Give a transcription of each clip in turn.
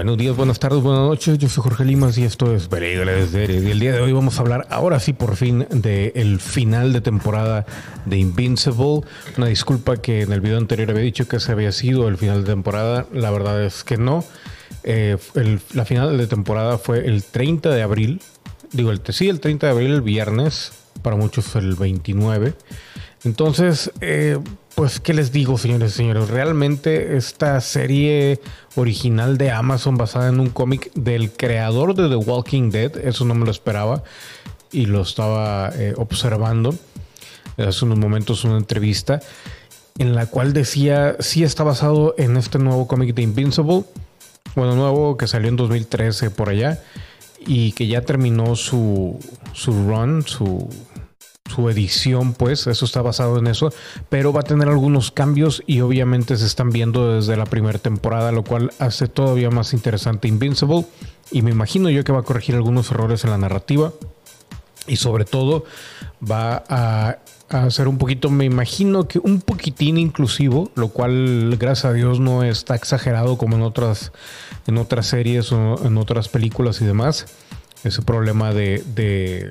Buenos días, buenas tardes, buenas noches. Yo soy Jorge Limas y esto es Veredas Y el día de hoy vamos a hablar, ahora sí, por fin, del final de temporada de Invincible. Una disculpa que en el video anterior había dicho que ese había sido el final de temporada. La verdad es que no. Eh, la final de temporada fue el 30 de abril. Digo, el, sí, el 30 de abril, el viernes. Para muchos el 29. Entonces, eh, pues, ¿qué les digo, señores y señores? Realmente esta serie original de Amazon basada en un cómic del creador de The Walking Dead, eso no me lo esperaba y lo estaba eh, observando hace unos momentos una entrevista en la cual decía, sí está basado en este nuevo cómic de Invincible, bueno, nuevo que salió en 2013 por allá y que ya terminó su, su run, su su edición, pues eso está basado en eso, pero va a tener algunos cambios y obviamente se están viendo desde la primera temporada, lo cual hace todavía más interesante Invincible y me imagino yo que va a corregir algunos errores en la narrativa y sobre todo va a, hacer un poquito, me imagino que un poquitín inclusivo, lo cual gracias a Dios no está exagerado como en otras, en otras series o en otras películas y demás. Ese problema de de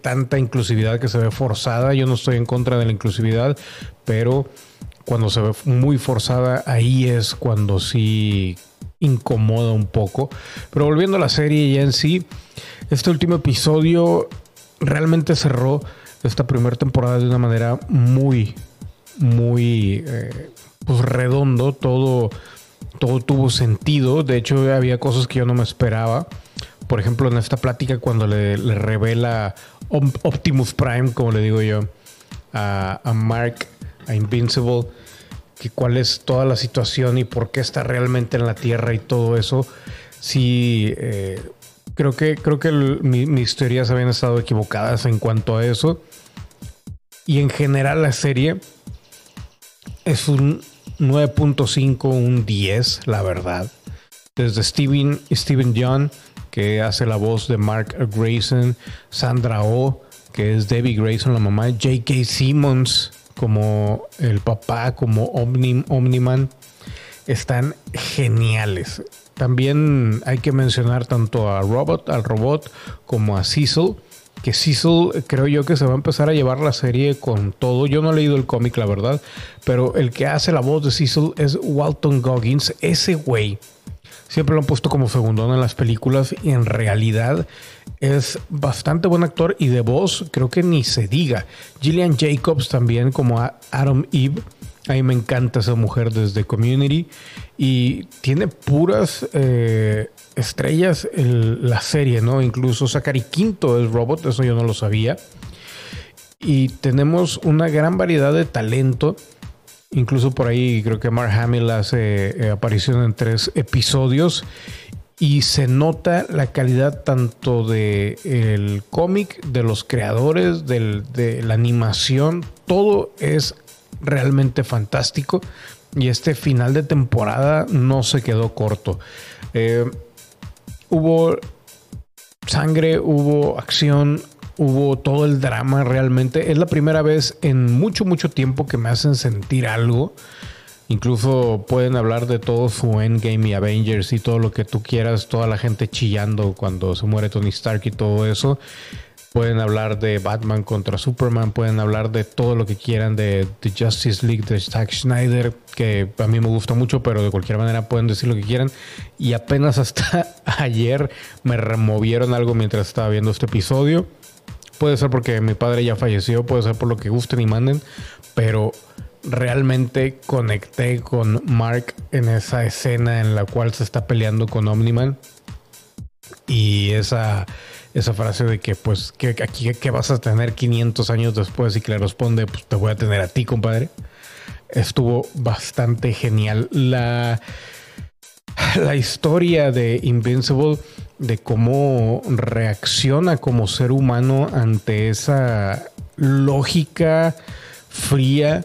tanta inclusividad que se ve forzada. Yo no estoy en contra de la inclusividad, pero cuando se ve muy forzada, ahí es cuando sí incomoda un poco. Pero volviendo a la serie ya en sí, este último episodio realmente cerró esta primera temporada de una manera muy, muy eh, pues redondo. Todo, todo tuvo sentido. De hecho, había cosas que yo no me esperaba por ejemplo, en esta plática cuando le, revela Optimus Prime, como le digo yo, a, Mark, a Invincible, que cuál es toda la situación y por qué está realmente en la Tierra y todo eso, sí, eh, creo que, creo que mis teorías habían estado equivocadas en cuanto a eso. Y en general la serie es un 9.5, un 10, la verdad. Desde Steven, Steven John que hace la voz de Mark Grayson, Sandra Oh, que es Debbie Grayson, la mamá, J.K. Simmons como el papá, como Omni, Omniman, están geniales. También hay que mencionar tanto a Robot, al robot, como a Cecil. Que Cecil creo yo que se va a empezar a llevar la serie con todo. Yo no he leído el cómic, la verdad. Pero el que hace la voz de Cecil es Walton Goggins. Ese güey siempre lo han puesto como segundón en las películas y en realidad es bastante buen actor y de voz creo que ni se diga. Gillian Jacobs también como Adam Eve. A mí me encanta esa mujer desde Community y tiene puras eh, estrellas en la serie, ¿no? Incluso Zachary Quinto es robot, eso yo no lo sabía. Y tenemos una gran variedad de talento Incluso por ahí creo que Mark Hamill hace eh, aparición en tres episodios y se nota la calidad tanto de el cómic, de los creadores, de la animación, todo es realmente fantástico y este final de temporada no se quedó corto. Eh, hubo sangre, hubo acción, hubo todo el drama realmente. Es la primera vez en mucho, mucho tiempo que me hacen sentir algo. Incluso pueden hablar de todo su Endgame y Avengers y todo lo que tú quieras, toda la gente chillando cuando se muere Tony Stark y todo eso. Pueden hablar de Batman contra Superman, pueden hablar de todo lo que quieran de, The Justice League de Zack Schneider, que a mí me gusta mucho, pero de cualquier manera pueden decir lo que quieran. Y apenas hasta ayer me removieron algo mientras estaba viendo este episodio Puede ser porque mi padre ya falleció, puede ser por lo que gusten y manden, pero realmente conecté con Mark en esa escena en la cual se está peleando con Omniman. Y esa, esa frase de que, pues, que aquí que vas a tener 500 años después y que le responde, pues te voy a tener a ti, compadre. Estuvo bastante genial. La, la historia de Invincible de cómo reacciona como ser humano ante esa lógica fría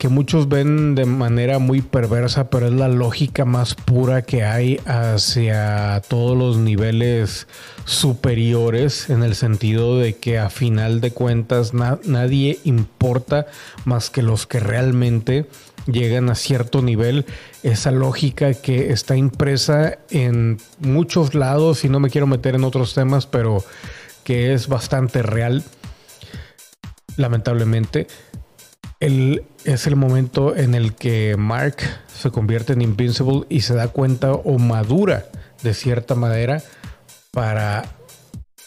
que muchos ven de manera muy perversa, pero es la lógica más pura que hay hacia todos los niveles superiores, en el sentido de que a final de cuentas nadie importa más que los que realmente llegan a cierto nivel, esa lógica que está impresa en muchos lados, y no me quiero meter en otros temas, pero que es bastante real, lamentablemente. El, es el momento en el que Mark se convierte en Invincible y se da cuenta o madura de cierta manera para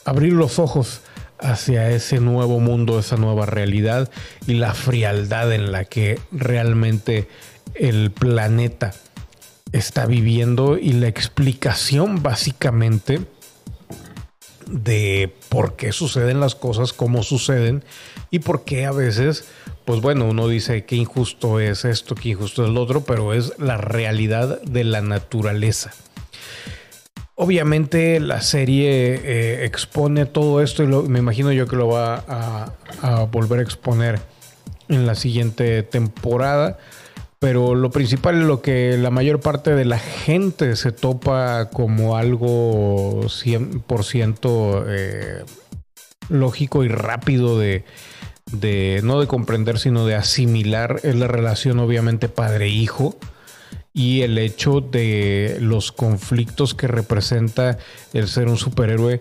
abrir los ojos hacia ese nuevo mundo, esa nueva realidad y la frialdad en la que realmente el planeta está viviendo y la explicación básicamente de por qué suceden las cosas, cómo suceden y por qué a veces, pues bueno, uno dice que injusto es esto, que injusto es lo otro, pero es la realidad de la naturaleza. Obviamente la serie eh, expone todo esto y me imagino yo que lo va a, volver a exponer en la siguiente temporada. Pero lo principal es lo que la mayor parte de la gente se topa como algo 100% eh, lógico y rápido de, de, no de comprender, sino de asimilar, es la relación obviamente padre-hijo y el hecho de los conflictos que representa el ser un superhéroe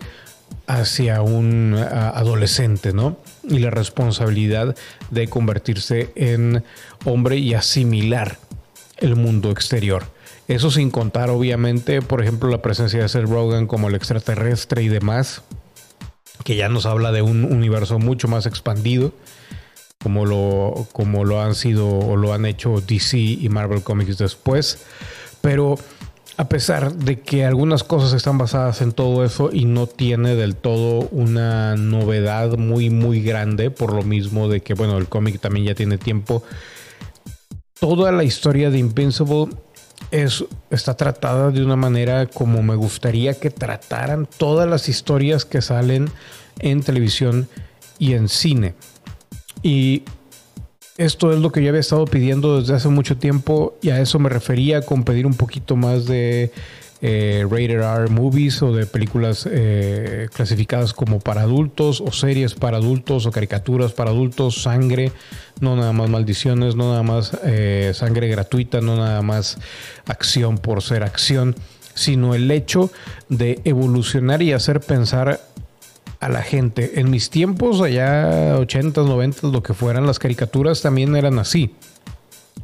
hacia un adolescente, ¿no? Y la responsabilidad de convertirse en hombre y asimilar el mundo exterior. Eso sin contar, obviamente, por ejemplo, la presencia de Seth Rogen como el extraterrestre y demás, que ya nos habla de un universo mucho más expandido como lo, como lo han sido o lo han hecho DC y Marvel Comics después. Pero a pesar de que algunas cosas están basadas en todo eso y no tiene del todo una novedad muy muy grande, por lo mismo de que bueno, el cómic también ya tiene tiempo. Toda la historia de Invincible es, está tratada de una manera como me gustaría que trataran todas las historias que salen en televisión y en cine. Y esto es lo que yo había estado pidiendo desde hace mucho tiempo y a eso me refería con pedir un poquito más de eh, rated R movies o de películas eh, clasificadas como para adultos o series para adultos o caricaturas para adultos, sangre, no nada más maldiciones, no nada más eh, sangre gratuita, no nada más acción por ser acción, sino el hecho de evolucionar y hacer pensar a la gente. En mis tiempos, allá 80, 90, lo que fueran, las caricaturas también eran así.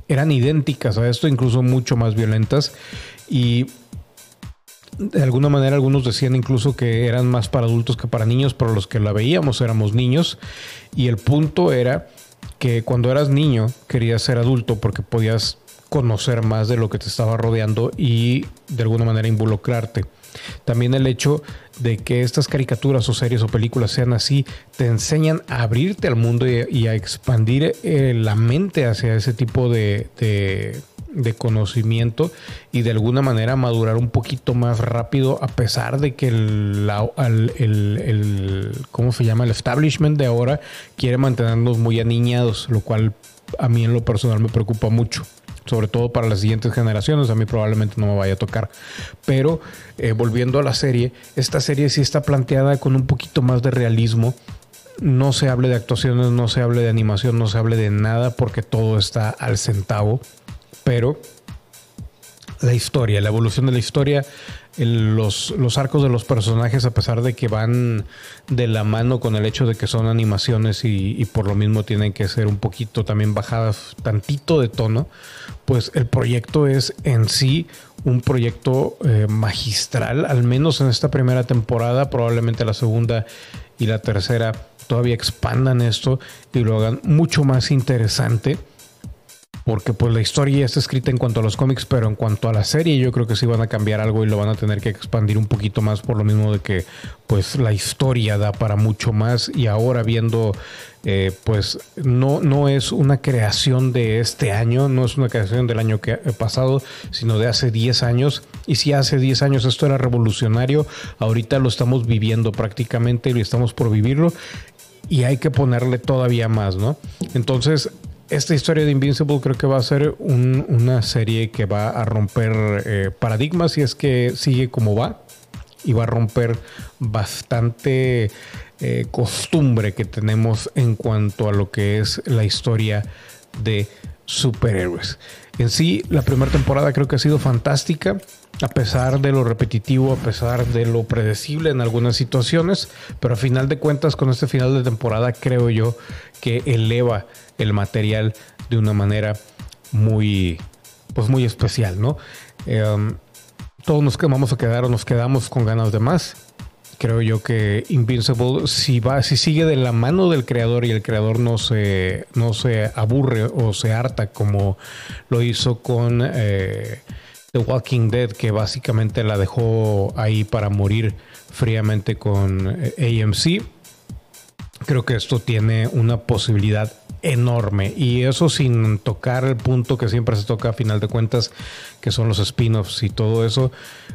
Eran idénticas a esto, incluso mucho más violentas. Y de alguna manera algunos decían incluso que eran más para adultos que para niños, pero los que la veíamos éramos niños. Y el punto era que cuando eras niño querías ser adulto porque podías conocer más de lo que te estaba rodeando y de alguna manera involucrarte. También el hecho de que estas caricaturas o series o películas sean así, te enseñan a abrirte al mundo y, a expandir eh, la mente hacia ese tipo de, conocimiento y de alguna manera madurar un poquito más rápido a pesar de que el, el, ¿cómo se llama? El establishment de ahora quiere mantenernos muy aniñados, lo cual a mí en lo personal me preocupa mucho sobre todo para las siguientes generaciones. A mí probablemente no me vaya a tocar. Pero eh, volviendo a la serie, esta serie sí está planteada con un poquito más de realismo. No se hable de actuaciones, no se hable de animación, no se hable de nada porque todo está al centavo. Pero la historia, la evolución de la historia, los, los, arcos de los personajes, a pesar de que van de la mano con el hecho de que son animaciones y, por lo mismo tienen que ser un poquito también bajadas, tantito de tono, pues el proyecto es en sí un proyecto eh, magistral, al menos en esta primera temporada, probablemente la segunda y la tercera todavía expandan esto y lo hagan mucho más interesante porque pues la historia ya está escrita en cuanto a los cómics, pero en cuanto a la serie yo creo que sí van a cambiar algo y lo van a tener que expandir un poquito más por lo mismo de que pues la historia da para mucho más y ahora viendo eh, pues no, no es una creación de este año, no es una creación del año que, eh, pasado, sino de hace 10 años. Y si hace 10 años esto era revolucionario, ahorita lo estamos viviendo prácticamente y estamos por vivirlo y hay que ponerle todavía más, ¿no? Entonces, esta historia de Invincible creo que va a ser una serie que va a romper eh, paradigmas y es que sigue como va y va a romper bastante eh, costumbre que tenemos en cuanto a lo que es la historia de superhéroes. En sí, la primera temporada creo que ha sido fantástica, a pesar de lo repetitivo, a pesar de lo predecible en algunas situaciones, pero a final de cuentas con este final de temporada creo yo que eleva el material de una manera muy, pues muy especial, ¿no? Em, todos nos vamos a quedar o nos quedamos con ganas de más creo yo que Invincible si va si sigue de la mano del creador y el creador no se no se aburre o se harta como lo hizo con eh, Walking Dead que básicamente la dejó ahí para morir fríamente con eh, AMC creo que esto tiene una posibilidad enorme. Y eso sin tocar el punto que siempre se toca a final de cuentas que son los spin-offs y todo eso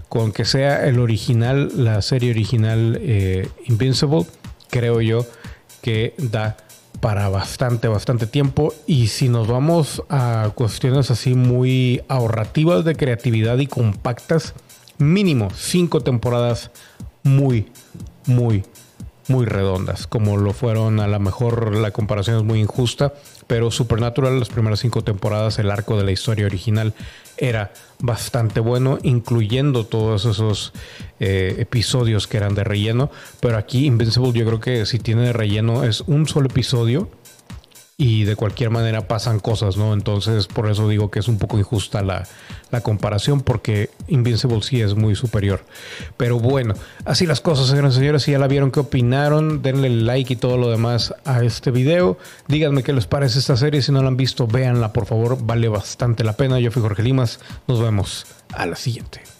con que sea el original la serie original eh, Invincible creo yo que da para bastante bastante tiempo. Y si nos vamos a cuestiones así muy ahorrativas de creatividad y compactas mínimo cinco temporadas muy muy muy redondas, como lo fueron a lo mejor la comparación es muy injusta, pero Supernatural las primeras cinco temporadas, el arco de la historia original era bastante bueno, incluyendo todos esos eh, episodios que eran de relleno, pero aquí Invincible yo creo que si tiene de relleno es un solo episodio y de cualquier manera pasan cosas, ¿no? Entonces, por eso digo que es un poco injusta la, comparación, porque Invincible sí es muy superior. Pero bueno, así las cosas, señoras y señores. Si ya la vieron, ¿qué opinaron? Denle like y todo lo demás a este video. Díganme qué les parece esta serie. Si no la han visto, véanla, por favor. Vale bastante la pena. Yo fui Jorge Limas. Nos vemos a la siguiente.